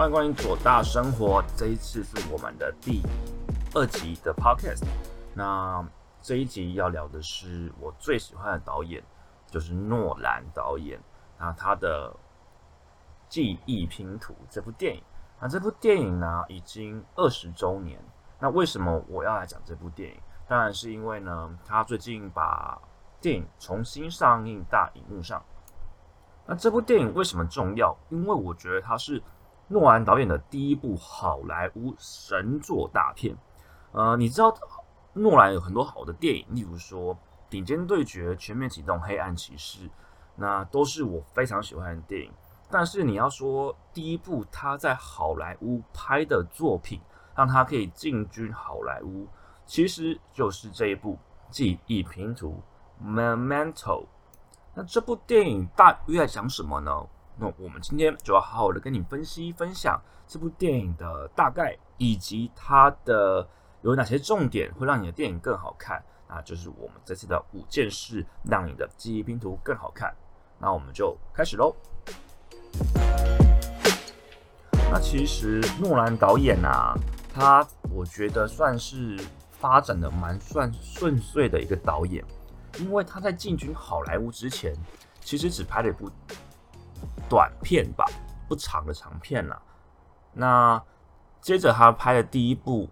欢迎光临左大生活，这一次是我们的第二集的 podcast。那这一集要聊的是我最喜欢的导演，就是诺兰导演。那他的《记忆拼图》这部电影，那这部电影呢已经二十周年。那为什么我要来讲这部电影？当然是因为呢，他最近把电影重新上映大荧幕上。那这部电影为什么重要？因为我觉得它是诺兰导演的第一部好莱坞神作大片。呃，你知道诺兰有很多好的电影，例如说《顶尖对决》《全面启动》《黑暗骑士》，那都是我非常喜欢的电影。但是你要说第一部他在好莱坞拍的作品，让他可以进军好莱坞，其实就是这一部《记忆拼图》（Memento）。那这部电影大约在讲什么呢？那我们今天就要好好的跟你分析分享这部电影的大概，以及它的有哪些重点会让你的电影更好看。那就是我们这次的五件事，让你的记忆拼图更好看。那我们就开始喽。那其实诺兰导演啊，他我觉得算是发展的蛮算顺遂的一个导演。因为他在进军好莱坞之前，其实只拍了一部短片吧，不长的长片啦。那接着他拍的第一部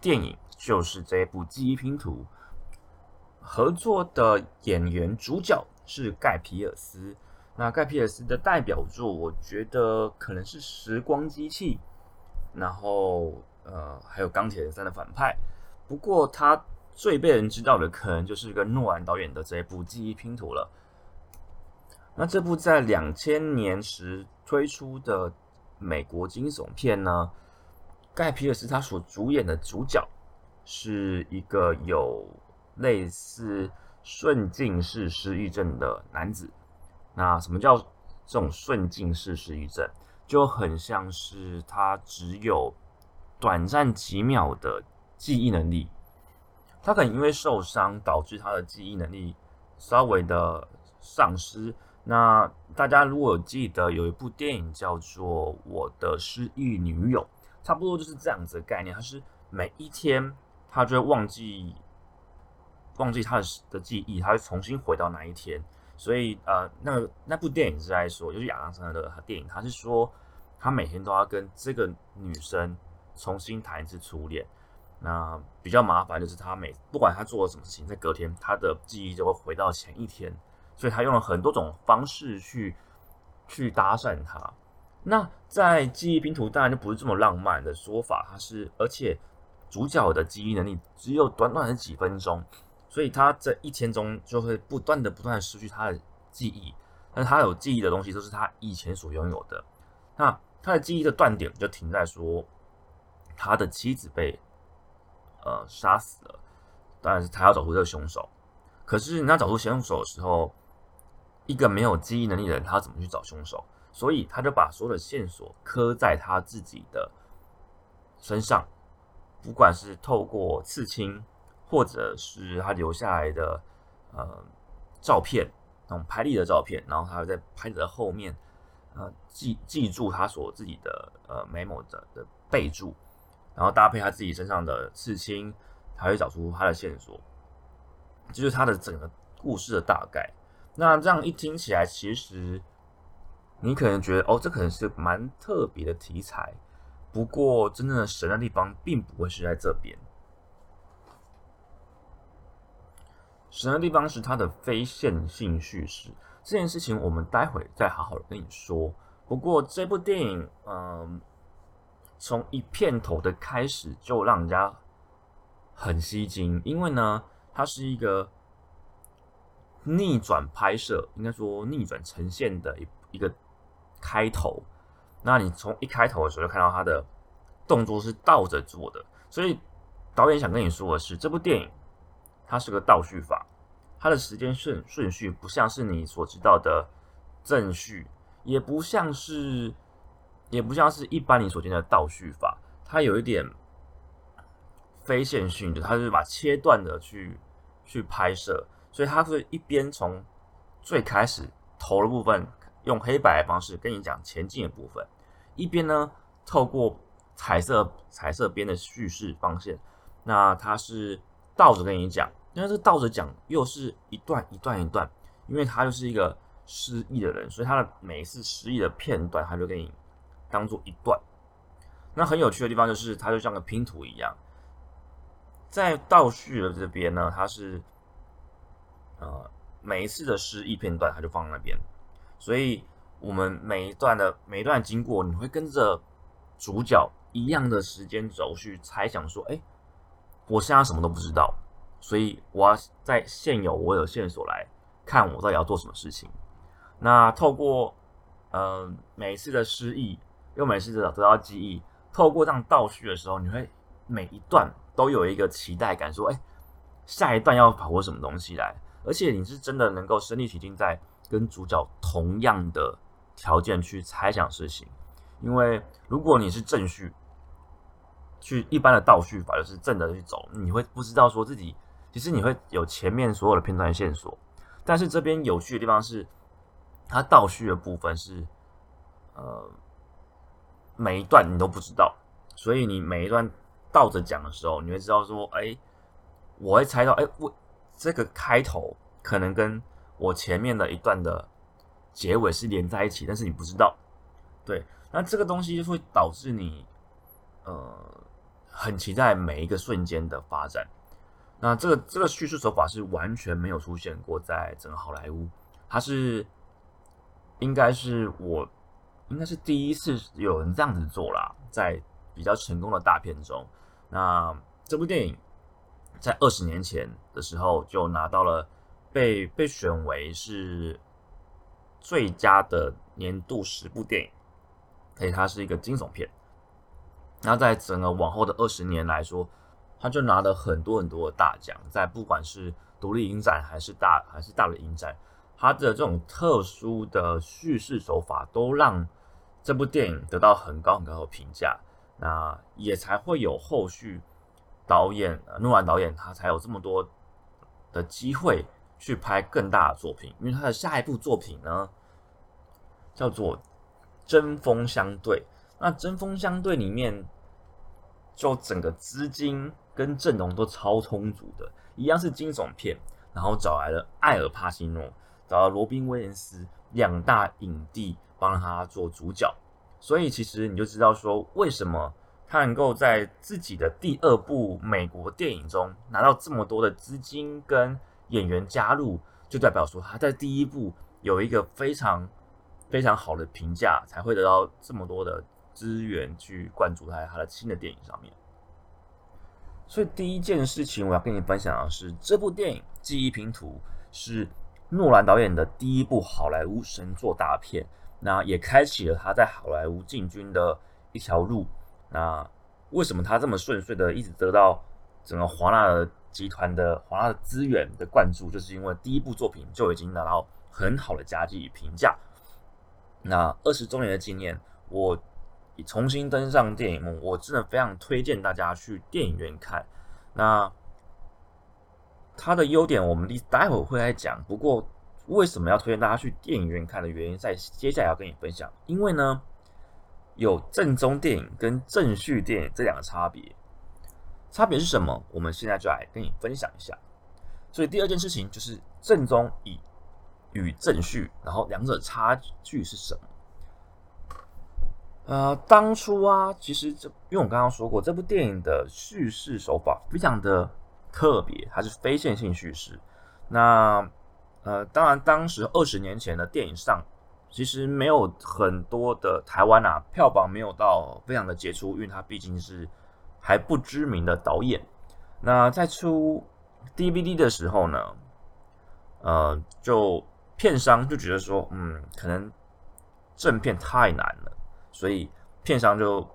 电影就是这一部《记忆拼图》，合作的演员主角是盖皮尔斯。那盖皮尔斯的代表作，我觉得可能是《时光机器》，然后呃，还有《钢铁人三》的反派。不过他。最被人知道的，可能就是跟诺兰导演的这一部《记忆拼图》了。那这部在两千年时推出的美国惊悚片呢？盖皮尔斯他所主演的主角是一个有类似顺境式失忆症的男子。那什么叫这种顺境式失忆症？就很像是他只有短暂几秒的记忆能力。他可能因为受伤导致他的记忆能力稍微的丧失。那大家如果记得有一部电影叫做《我的失忆女友》，差不多就是这样子的概念。他是每一天他就会忘记忘记他的的记忆，他会重新回到那一天。所以呃，那那部电影是在说，就是亚当·山的电影，他是说他每天都要跟这个女生重新谈一次初恋。那比较麻烦就是他每不管他做了什么事情，在隔天他的记忆就会回到前一天，所以他用了很多种方式去去搭讪他。那在记忆拼图当然就不是这么浪漫的说法，他是而且主角的记忆能力只有短短的几分钟，所以他这一天中就会不断的不断的失去他的记忆，但他有记忆的东西都是他以前所拥有的。那他的记忆的断点就停在说他的妻子被。呃，杀死了，当然是他要找出这个凶手。可是你要找出凶手的时候，一个没有记忆能力的人，他怎么去找凶手？所以他就把所有的线索刻在他自己的身上，不管是透过刺青，或者是他留下来的呃照片，那种拍立的照片，然后他在拍子的后面，呃记记住他所自己的呃 memo 的的备注。然后搭配他自己身上的刺青，他会找出他的线索，这就是他的整个故事的大概。那这样一听起来，其实你可能觉得哦，这可能是蛮特别的题材。不过，真正的神的地方并不会是在这边，神的地方是它的非线性叙事。这件事情我们待会再好好的跟你说。不过这部电影，嗯。从一片头的开始就让人家很吸睛，因为呢，它是一个逆转拍摄，应该说逆转呈现的一一个开头。那你从一开头的时候就看到他的动作是倒着做的，所以导演想跟你说的是，这部电影它是个倒叙法，它的时间顺顺序不像是你所知道的正序，也不像是。也不像是一般你所见的倒叙法，它有一点非线性的，它是把切断的去去拍摄，所以它是一边从最开始头的部分用黑白的方式跟你讲前进的部分，一边呢透过彩色彩色边的叙事方线，那它是倒着跟你讲，但是倒着讲又是一段一段一段，因为他就是一个失忆的人，所以他的每一次失忆的片段，他就给你当做一段。那很有趣的地方就是，它就像个拼图一样，在倒叙的这边呢，它是呃每一次的失忆片段，它就放在那边，所以我们每一段的每一段经过，你会跟着主角一样的时间轴去猜想说，哎，我现在什么都不知道，所以我要在现有我有线索来看我到底要做什么事情。那透过呃每一次的失忆，又每次的得到记忆。透过这样倒叙的时候，你会每一段都有一个期待感，说：“哎，下一段要跑出什么东西来？”而且你是真的能够身临其境，在跟主角同样的条件去猜想事情。因为如果你是正序，去一般的倒叙法就是正的去走，你会不知道说自己其实你会有前面所有的片段线索，但是这边有趣的地方是，它倒叙的部分是呃。每一段你都不知道，所以你每一段倒着讲的时候，你会知道说，哎，我会猜到，哎，我这个开头可能跟我前面的一段的结尾是连在一起，但是你不知道，对，那这个东西就会导致你，呃，很期待每一个瞬间的发展。那这个这个叙事手法是完全没有出现过在整个好莱坞，它是应该是我。应该是第一次有人这样子做啦，在比较成功的大片中，那这部电影在二十年前的时候就拿到了被被选为是最佳的年度十部电影，所以它是一个惊悚片。那在整个往后的二十年来说，他就拿了很多很多的大奖，在不管是独立影展还是大还是大的影展，它的这种特殊的叙事手法都让。这部电影得到很高很高的评价，那也才会有后续导演诺兰导演他才有这么多的机会去拍更大的作品，因为他的下一部作品呢叫做《针锋相对》。那《针锋相对》里面就整个资金跟阵容都超充足的，一样是惊悚片，然后找来了艾尔帕西诺，找到罗宾威廉斯两大影帝。帮他做主角，所以其实你就知道说，为什么他能够在自己的第二部美国电影中拿到这么多的资金跟演员加入，就代表说他在第一部有一个非常非常好的评价，才会得到这么多的资源去灌注在他的新的电影上面。所以第一件事情我要跟你分享的是，这部电影《记忆拼图》是诺兰导演的第一部好莱坞神作大片。那也开启了他在好莱坞进军的一条路。那为什么他这么顺遂的一直得到整个华纳集团的华纳的资源的灌注，就是因为第一部作品就已经拿到很好的佳绩与评价。那二十周年的纪念，我重新登上电影梦，我真的非常推荐大家去电影院看。那它的优点，我们待会会来讲。不过。为什么要推荐大家去电影院看的原因，在接下来要跟你分享。因为呢，有正宗电影跟正序电影这两个差别，差别是什么？我们现在就来跟你分享一下。所以第二件事情就是正宗与与正序，然后两者差距是什么？呃，当初啊，其实这因为我刚刚说过，这部电影的叙事手法非常的特别，它是非线性叙事。那呃，当然，当时二十年前的电影上，其实没有很多的台湾啊，票房没有到非常的杰出，因为他毕竟是还不知名的导演。那在出 DVD 的时候呢，呃，就片商就觉得说，嗯，可能正片太难了，所以片商就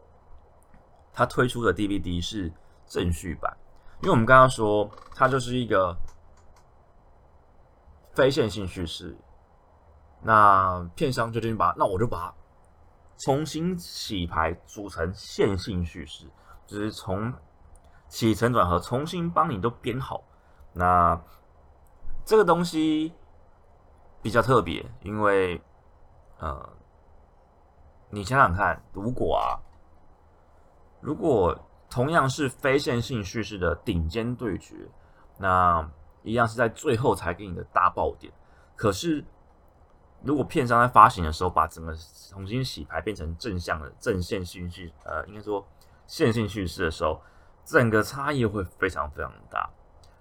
他推出的 DVD 是正序版，因为我们刚刚说，它就是一个。非线性叙事，那片商就决定把，那我就把它重新洗牌，组成线性叙事，就是从起承转合重新帮你都编好。那这个东西比较特别，因为呃，你想想看，如果啊，如果同样是非线性叙事的顶尖对决，那一样是在最后才给你的大爆点。可是，如果片商在发行的时候把整个重新洗牌变成正向的正线叙事，呃，应该说线性叙事的时候，整个差异会非常非常大。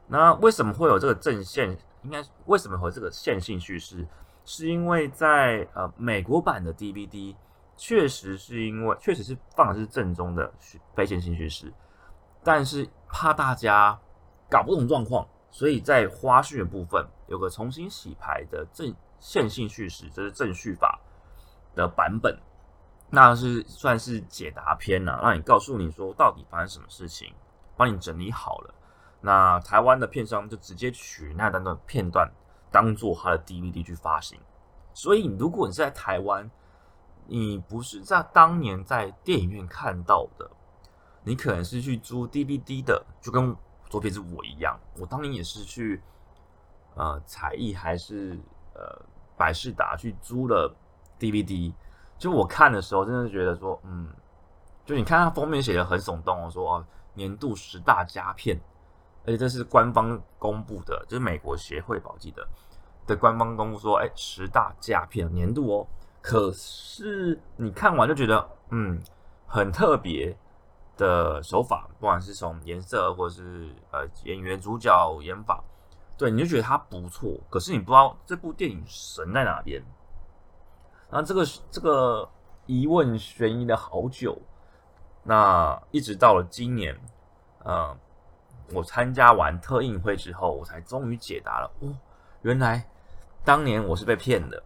那为什么会有这个正线？应该为什么会这个线性叙事？是因为在呃美国版的 DVD 确实是因为确实是放的是正宗的非线性叙事，但是怕大家搞不懂状况，所以在花絮的部分有个重新洗牌的正线性叙事，这是正序法的版本，那是算是解答篇了，让你告诉你说到底发生什么事情，帮你整理好了。那台湾的片商就直接取那段的片段。当做他的 DVD 去发行，所以如果你是在台湾，你不是在当年在电影院看到的，你可能是去租 DVD 的，就跟左撇子我一样，我当年也是去呃彩艺还是呃百事达去租了 DVD，就我看的时候，真的觉得说，嗯，就你看它封面写的很耸动哦，说哦年度十大佳片。而且这是官方公布的，就是美国协会吧，我记得的官方公布说，哎，十大佳片年度哦。可是你看完就觉得，嗯，很特别的手法，不管是从颜色或者是呃演员、主角演法，对，你就觉得它不错。可是你不知道这部电影神在哪边。那这个这个疑问悬疑了好久，那一直到了今年，呃。我参加完特映会之后，我才终于解答了。哦，原来当年我是被骗的。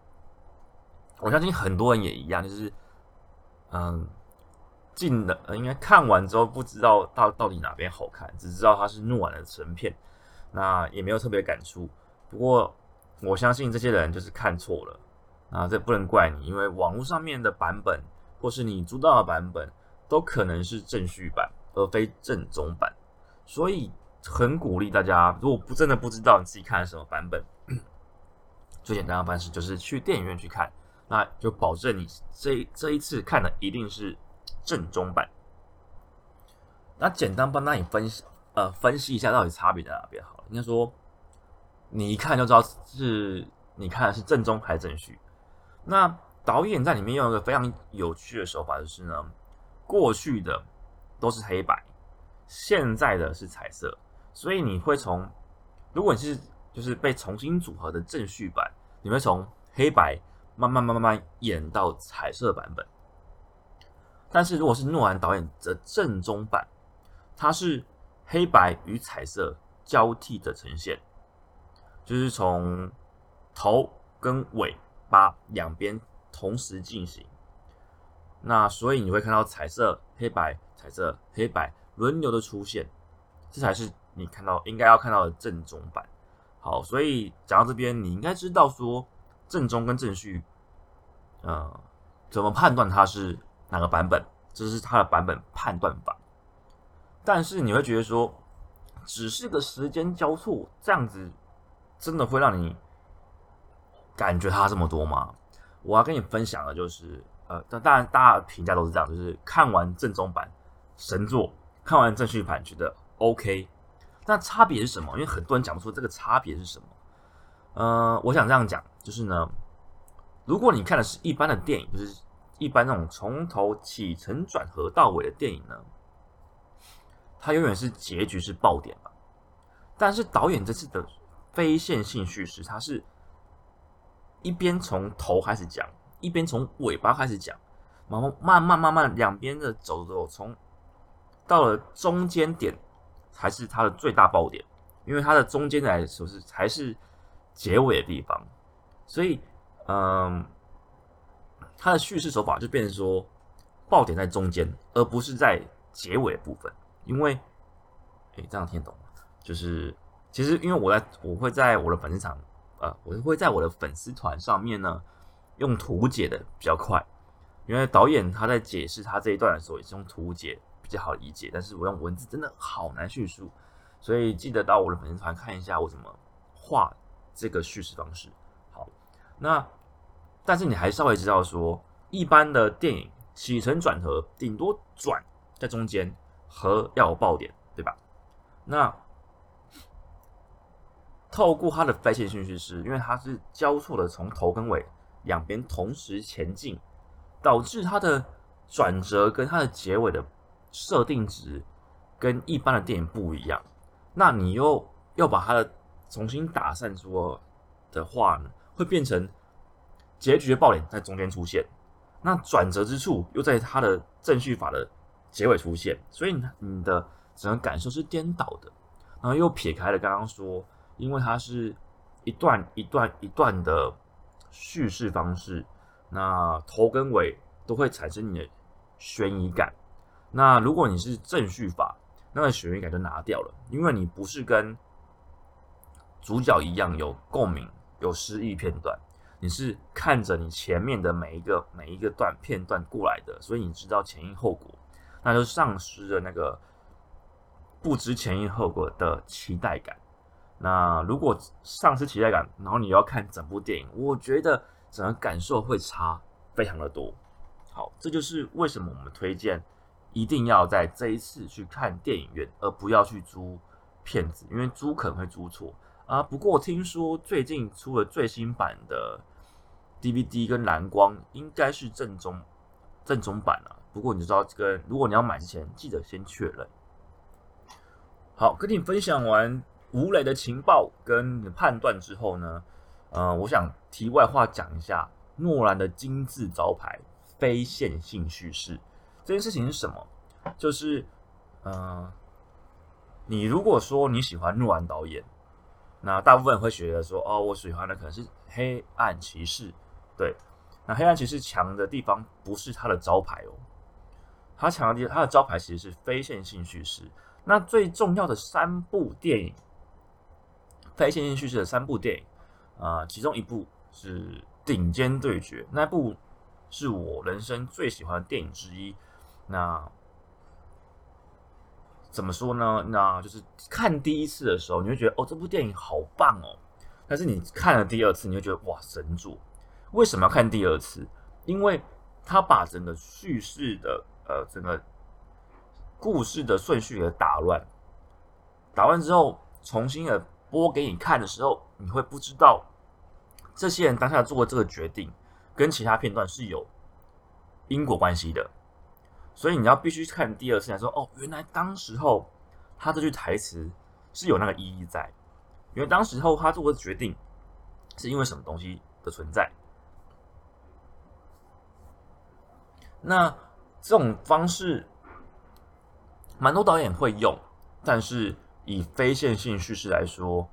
我相信很多人也一样，就是嗯，进了应该看完之后不知道到到底哪边好看，只知道它是诺兰的神片，那也没有特别感触。不过我相信这些人就是看错了，啊，这不能怪你，因为网络上面的版本或是你租到的版本都可能是正序版，而非正宗版。所以很鼓励大家，如果不真的不知道你自己看什么版本，最简单的方式就是去电影院去看，那就保证你这这一次看的一定是正宗版。那简单帮大家分享呃分析一下到底差别在哪边好了。应该说你一看就知道是你看的是正宗还是正序。那导演在里面用一个非常有趣的手法，就是呢，过去的都是黑白。现在的是彩色，所以你会从，如果你是就是被重新组合的正序版，你会从黑白慢慢慢慢慢演到彩色版本。但是如果是诺兰导演的正宗版，它是黑白与彩色交替的呈现，就是从头跟尾巴两边同时进行。那所以你会看到彩色、黑白、彩色、黑白。轮流的出现，这才是你看到应该要看到的正宗版。好，所以讲到这边，你应该知道说正宗跟正序，呃，怎么判断它是哪个版本，这是它的版本判断法。但是你会觉得说，只是个时间交错，这样子真的会让你感觉它这么多吗？我要跟你分享的就是，呃，但当然大家评价都是这样，就是看完正宗版神作。看完正序版觉得 OK，那差别是什么？因为很多人讲不出这个差别是什么。呃，我想这样讲，就是呢，如果你看的是一般的电影，就是一般那种从头起承转合到尾的电影呢，它永远是结局是爆点吧。但是导演这次的非线性叙事，它是一边从头开始讲，一边从尾巴开始讲，然后慢慢慢慢两边的走走从。到了中间点才是它的最大爆点，因为它的中间来说是才是结尾的地方，所以嗯，它的叙事手法就变成说爆点在中间，而不是在结尾部分。因为，哎，这样听懂吗？就是其实因为我在我会在我的粉丝场，呃，我会在我的粉丝团上面呢用图解的比较快，因为导演他在解释他这一段的时候也是用图解。比较好理解，但是我用文字真的好难叙述，所以记得到我的粉丝团看一下我怎么画这个叙事方式。好，那但是你还稍微知道说，一般的电影起承转合顶多转在中间，和要有爆点，对吧？那透过它的非线性叙事，因为它是交错的，从头跟尾两边同时前进，导致它的转折跟它的结尾的设定值跟一般的电影不一样。那你又要把它的重新打散说的话呢，会变成结局的爆点在中间出现，那转折之处又在它的正序法的结尾出现，所以你的整个感受是颠倒的。然后又撇开了刚刚说，因为它是一段一段一段的叙事方式，那头跟尾都会产生你的悬疑感。那如果你是正序法，那个悬疑感就拿掉了，因为你不是跟主角一样有共鸣、有失忆片段，你是看着你前面的每一个每一个段片段过来的，所以你知道前因后果，那就丧失了那个不知前因后果的期待感。那如果丧失期待感，然后你要看整部电影，我觉得整个感受会差非常的多。好，这就是为什么我们推荐。一定要在这一次去看电影院，而不要去租片子，因为租可能会租错啊。不过听说最近出了最新版的 DVD 跟蓝光，应该是正宗正宗版啊。不过你知道，这个如果你要买之前，记得先确认。好，跟你分享完吴磊的情报跟判断之后呢，呃，我想题外话讲一下诺兰的金字招牌——非线性叙事。这件事情是什么？就是，嗯，你如果说你喜欢诺兰导演，那大部分人会觉得说，哦，我喜欢的可能是《黑暗骑士》。对，那《黑暗骑士》强的地方不是他的招牌哦，他强的地方，它的招牌其实是非线性叙事。那最重要的三部电影，非线性叙事的三部电影，啊，其中一部是《顶尖对决》，那部是我人生最喜欢的电影之一。那怎么说呢？那就是看第一次的时候，你会觉得哦，这部电影好棒哦。但是你看了第二次，你会觉得哇，神作！为什么要看第二次？因为他把整个叙事的呃，整个故事的顺序给打乱。打乱之后，重新的播给你看的时候，你会不知道这些人当下做的这个决定跟其他片段是有因果关系的。所以你要必须看第二次，才说哦，原来当时候他这句台词是有那个意义在，因为当时候他做的决定是因为什么东西的存在。那这种方式，蛮多导演会用，但是以非线性叙事来说，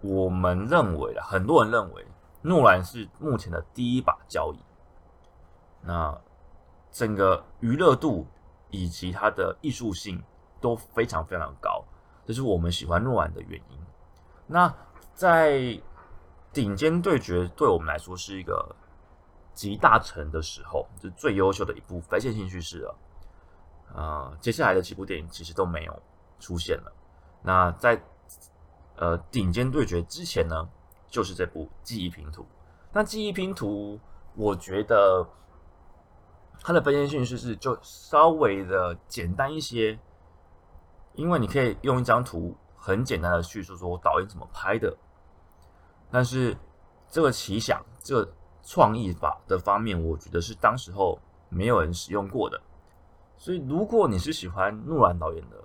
我们认为很多人认为诺兰是目前的第一把交椅。那。整个娱乐度以及它的艺术性都非常非常高，这是我们喜欢诺兰的原因。那在顶尖对决对我们来说是一个集大成的时候，是最优秀的一部非线性叙事了。呃，接下来的几部电影其实都没有出现了。那在呃顶尖对决之前呢，就是这部记忆拼图。那记忆拼图，我觉得。它的非线性叙事就稍微的简单一些，因为你可以用一张图很简单的叙述说导演怎么拍的，但是这个奇想、这个创意法的方面，我觉得是当时候没有人使用过的。所以，如果你是喜欢诺兰导演的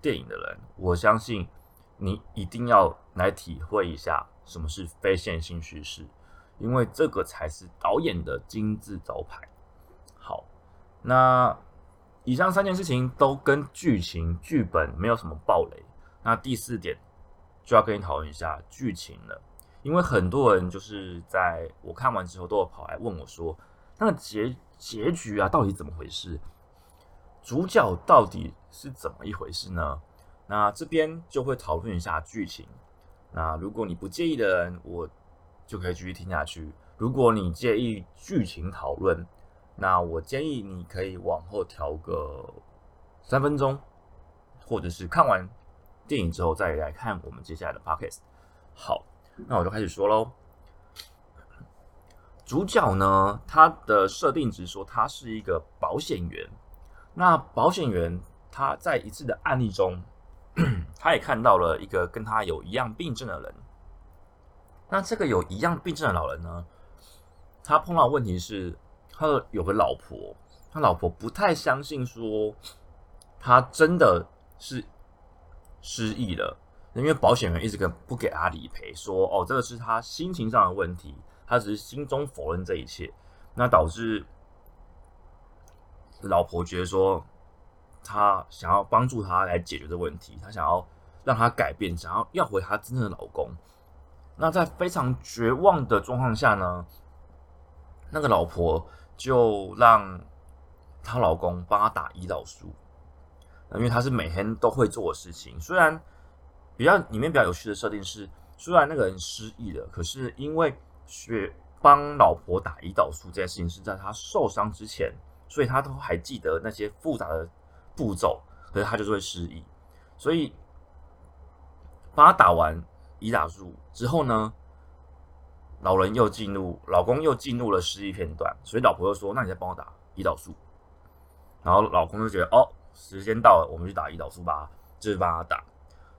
电影的人，我相信你一定要来体会一下什么是非线性叙事，因为这个才是导演的金字招牌。好，那以上三件事情都跟剧情、剧本没有什么暴雷。那第四点就要跟你讨论一下剧情了，因为很多人就是在我看完之后都有跑来问我说，那个结结局啊到底怎么回事？主角到底是怎么一回事呢？那这边就会讨论一下剧情。那如果你不介意的人，我就可以继续听下去。如果你介意剧情讨论，那我建议你可以往后调个三分钟，或者是看完电影之后再来看我们接下来的 podcast。好，那我就开始说喽。主角呢，他的设定只说他是一个保险员。那保险员他在一次的案例中，他也看到了一个跟他有一样病症的人。那这个有一样病症的老人呢，他碰到问题是，他的有个老婆，他老婆不太相信说他真的是失忆了，因为保险员一直跟不给他理赔，说哦这个是他心情上的问题，他只是心中否认这一切，那导致。老婆觉得说，他想要帮助他来解决这问题，他想要让他改变，想要要回他真正的老公。那在非常绝望的状况下呢，那个老婆就让她老公帮她打胰岛素，因为她是每天都会做的事情。虽然比较里面比较有趣的设定是，虽然那个人失忆了，可是因为学帮老婆打胰岛素这件事情是在他受伤之前。所以他都还记得那些复杂的步骤，可是他就是会失忆。所以帮他打完胰岛素之后呢，老人又进入，老公又进入了失忆片段。所以老婆又说：“那你再帮我打胰岛素。”然后老公就觉得：“哦，时间到了，我们去打胰岛素吧。”就是帮他打。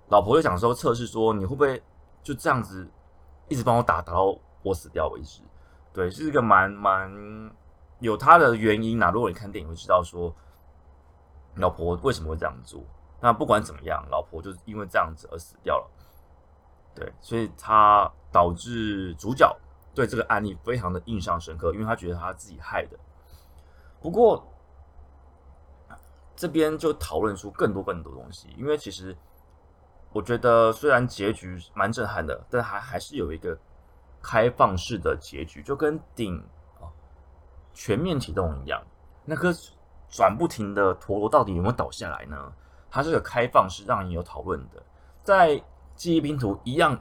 老婆就想说测试说：“你会不会就这样子一直帮我打，打到我死掉为止？”对，是一个蛮蛮。有他的原因啊！如果你看电影会知道说，老婆为什么会这样做。那不管怎么样，老婆就是因为这样子而死掉了。对，所以他导致主角对这个案例非常的印象深刻，因为他觉得他自己害的。不过这边就讨论出更多更多东西，因为其实我觉得虽然结局蛮震撼的，但还还是有一个开放式的结局，就跟顶。全面启动一样，那颗转不停的陀螺到底有没有倒下来呢？它是个开放式，让你有讨论的。在记忆拼图一样，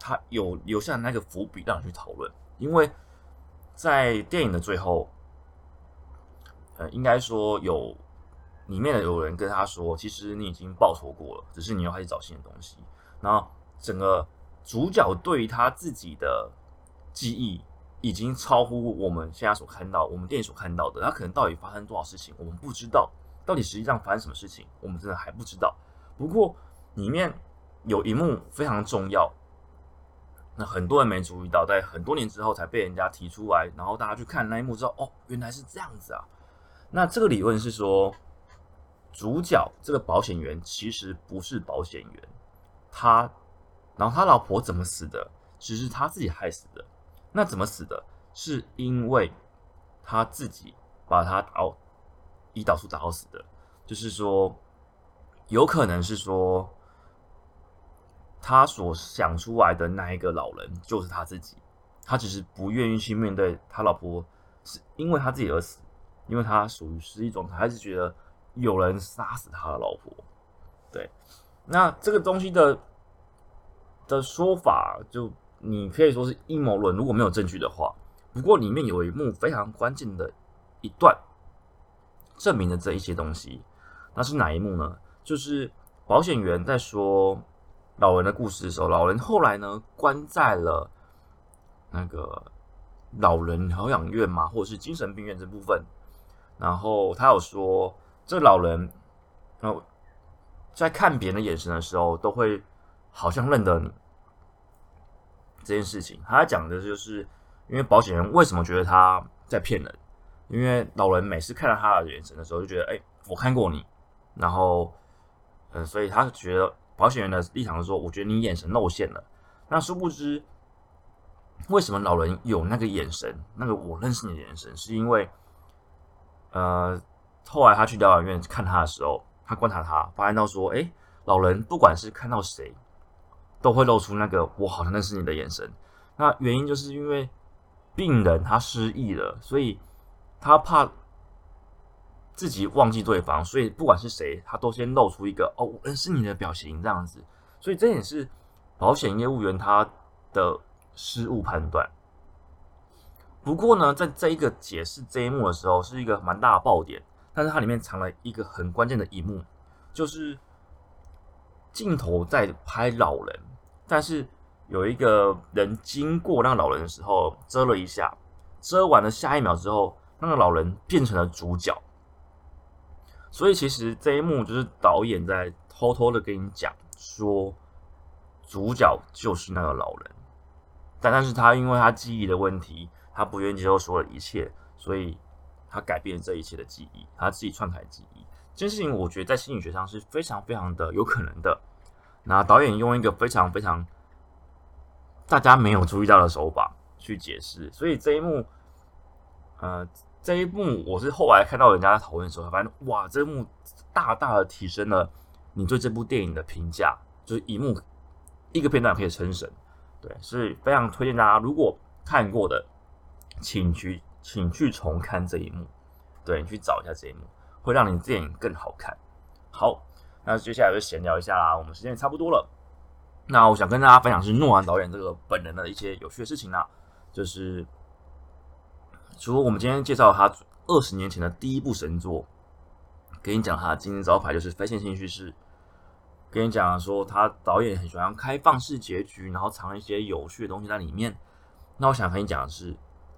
它有留下那个伏笔让你去讨论。因为在电影的最后，呃，应该说有里面有人跟他说，其实你已经报仇过了，只是你要开始找新的东西。然后整个主角对于他自己的记忆。已经超乎我们现在所看到，我们电影所看到的，他可能到底发生多少事情，我们不知道。到底实际上发生什么事情，我们真的还不知道。不过里面有一幕非常重要，那很多人没注意到，在很多年之后才被人家提出来，然后大家去看那一幕之后，哦，原来是这样子啊。那这个理论是说，主角这个保险员其实不是保险员，他，然后他老婆怎么死的，其实是他自己害死的。那怎么死的？是因为他自己把他打胰岛素打到死的。就是说，有可能是说，他所想出来的那一个老人就是他自己。他只是不愿意去面对他老婆，是因为他自己而死，因为他属于失忆状态，还是觉得有人杀死他的老婆。对，那这个东西的的说法就。你可以说是阴谋论，如果没有证据的话。不过里面有一幕非常关键的一段，证明了这一些东西。那是哪一幕呢？就是保险员在说老人的故事的时候，老人后来呢关在了那个老人疗养院嘛，或者是精神病院这部分。然后他有说，这老人然后在看别人的眼神的时候，都会好像认得你。这件事情，他讲的就是，因为保险人为什么觉得他在骗人？因为老人每次看到他的眼神的时候，就觉得，哎，我看过你，然后，嗯，所以他觉得保险员的立场是说，我觉得你眼神露馅了。那殊不知，为什么老人有那个眼神，那个我认识你的眼神，是因为，呃，后来他去疗养院看他的时候，他观察他，发现到说，哎，老人不管是看到谁。都会露出那个我好像认识你的眼神。那原因就是因为病人他失忆了，所以他怕自己忘记对方，所以不管是谁，他都先露出一个哦我认识你的表情这样子。所以这也是保险业务员他的失误判断。不过呢，在这一个解释这一幕的时候，是一个蛮大的爆点，但是它里面藏了一个很关键的一幕，就是镜头在拍老人。但是有一个人经过那个老人的时候，遮了一下，遮完了下一秒之后，那个老人变成了主角。所以其实这一幕就是导演在偷偷的跟你讲说，主角就是那个老人，但但是他因为他记忆的问题，他不愿意接受所有的一切，所以他改变这一切的记忆，他自己篡改记忆。这件事情我觉得在心理学上是非常非常的有可能的。那导演用一个非常非常大家没有注意到的手法去解释，所以这一幕，呃，这一幕我是后来看到人家在讨论的时候，发现哇，这一幕大大的提升了你对这部电影的评价，就是一幕一个片段可以成神，对，所以非常推荐大家，如果看过的，请去请去重看这一幕，对你去找一下这一幕，会让你电影更好看。好。那接下来就闲聊一下啦，我们时间也差不多了。那我想跟大家分享是诺兰导演这个本人的一些有趣的事情啦，就是除了我们今天介绍他二十年前的第一部神作，跟你讲他的经典招牌就是非线性叙事，跟你讲说他导演很喜欢开放式结局，然后藏一些有趣的东西在里面。那我想跟你讲的是，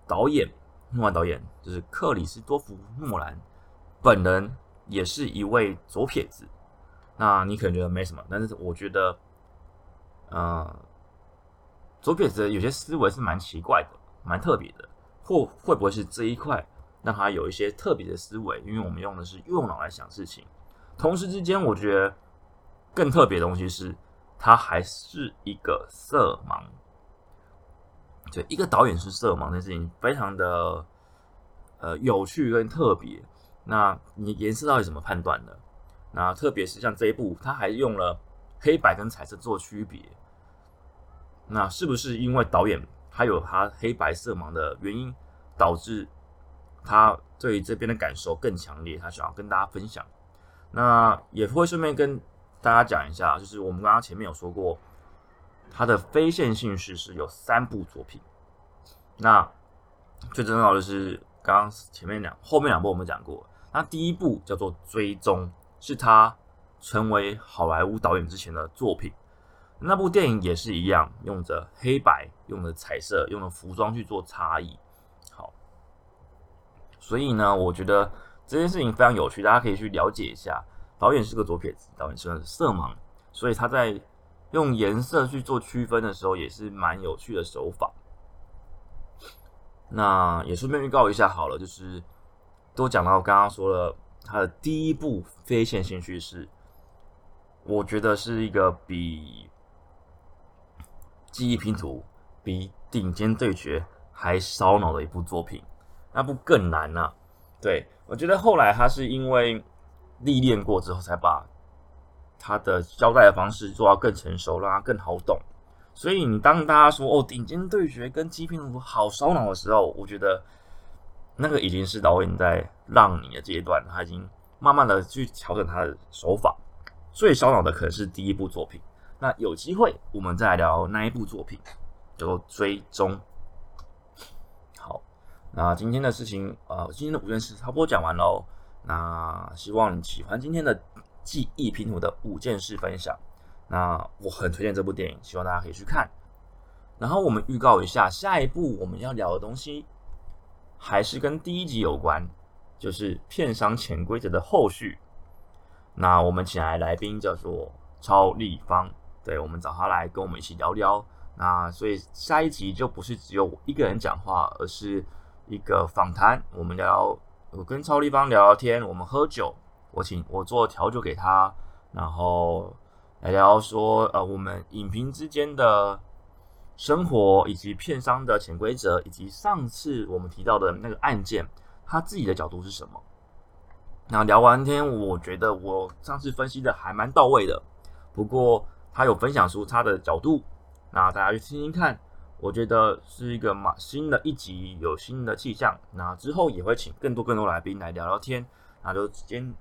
导演诺兰导演就是克里斯多夫诺兰本人也是一位左撇子。那你可能觉得没什么，但是我觉得，呃，左撇子有些思维是蛮奇怪的，蛮特别的，或会不会是这一块让他有一些特别的思维？因为我们用的是右脑来想事情，同时之间，我觉得更特别的东西是，他还是一个色盲。对，一个导演是色盲这件事情非常的呃有趣跟特别。那你颜色到底怎么判断的？那特别是像这一部，他还用了黑白跟彩色做区别。那是不是因为导演他有他黑白色盲的原因，导致他对这边的感受更强烈？他想要跟大家分享。那也会顺便跟大家讲一下，就是我们刚刚前面有说过，他的非线性叙事有三部作品。那最重要的是刚刚前面两后面两部我们讲过，那第一部叫做《追踪》。是他成为好莱坞导演之前的作品，那部电影也是一样，用着黑白，用着彩色，用了服装去做差异。好，所以呢，我觉得这件事情非常有趣，大家可以去了解一下。导演是个左撇子，导演是个色盲，所以他在用颜色去做区分的时候，也是蛮有趣的手法。那也顺便预告一下好了，就是都讲到刚刚说了。他的第一部非线性叙事，我觉得是一个比记忆拼图、比顶尖对决还烧脑的一部作品。那部更难呐。对我觉得后来他是因为历练过之后，才把他的交代的方式做到更成熟，让他更好懂。所以你当大家说哦，顶尖对决跟记忆拼图好烧脑的时候，我觉得。那个已经是导演在让你的阶段，他已经慢慢的去调整他的手法。最烧脑的可能是第一部作品。那有机会我们再来聊那一部作品，叫做《追踪》。好，那今天的事情，呃，今天的五件事差不多讲完喽。那希望你喜欢今天的记忆拼图的五件事分享。那我很推荐这部电影，希望大家可以去看。然后我们预告一下下一步我们要聊的东西。还是跟第一集有关，就是片商潜规则的后续。那我们请来来宾叫做超立方，对我们找他来跟我们一起聊聊。那所以下一集就不是只有我一个人讲话，而是一个访谈。我们聊，我跟超立方聊聊天，我们喝酒，我请我做调酒给他，然后来聊说呃我们影评之间的。生活以及片商的潜规则，以及上次我们提到的那个案件，他自己的角度是什么？那聊完天，我觉得我上次分析的还蛮到位的。不过他有分享出他的角度，那大家去听听看。我觉得是一个嘛新的一集，有新的气象。那之后也会请更多更多来宾来聊聊天，那就先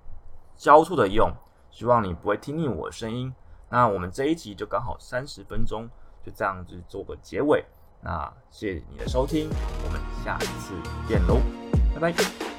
交错的用。希望你不会听腻我的声音。那我们这一集就刚好三十分钟。就这样子做个结尾，那谢谢你的收听，我们下次见喽，拜拜。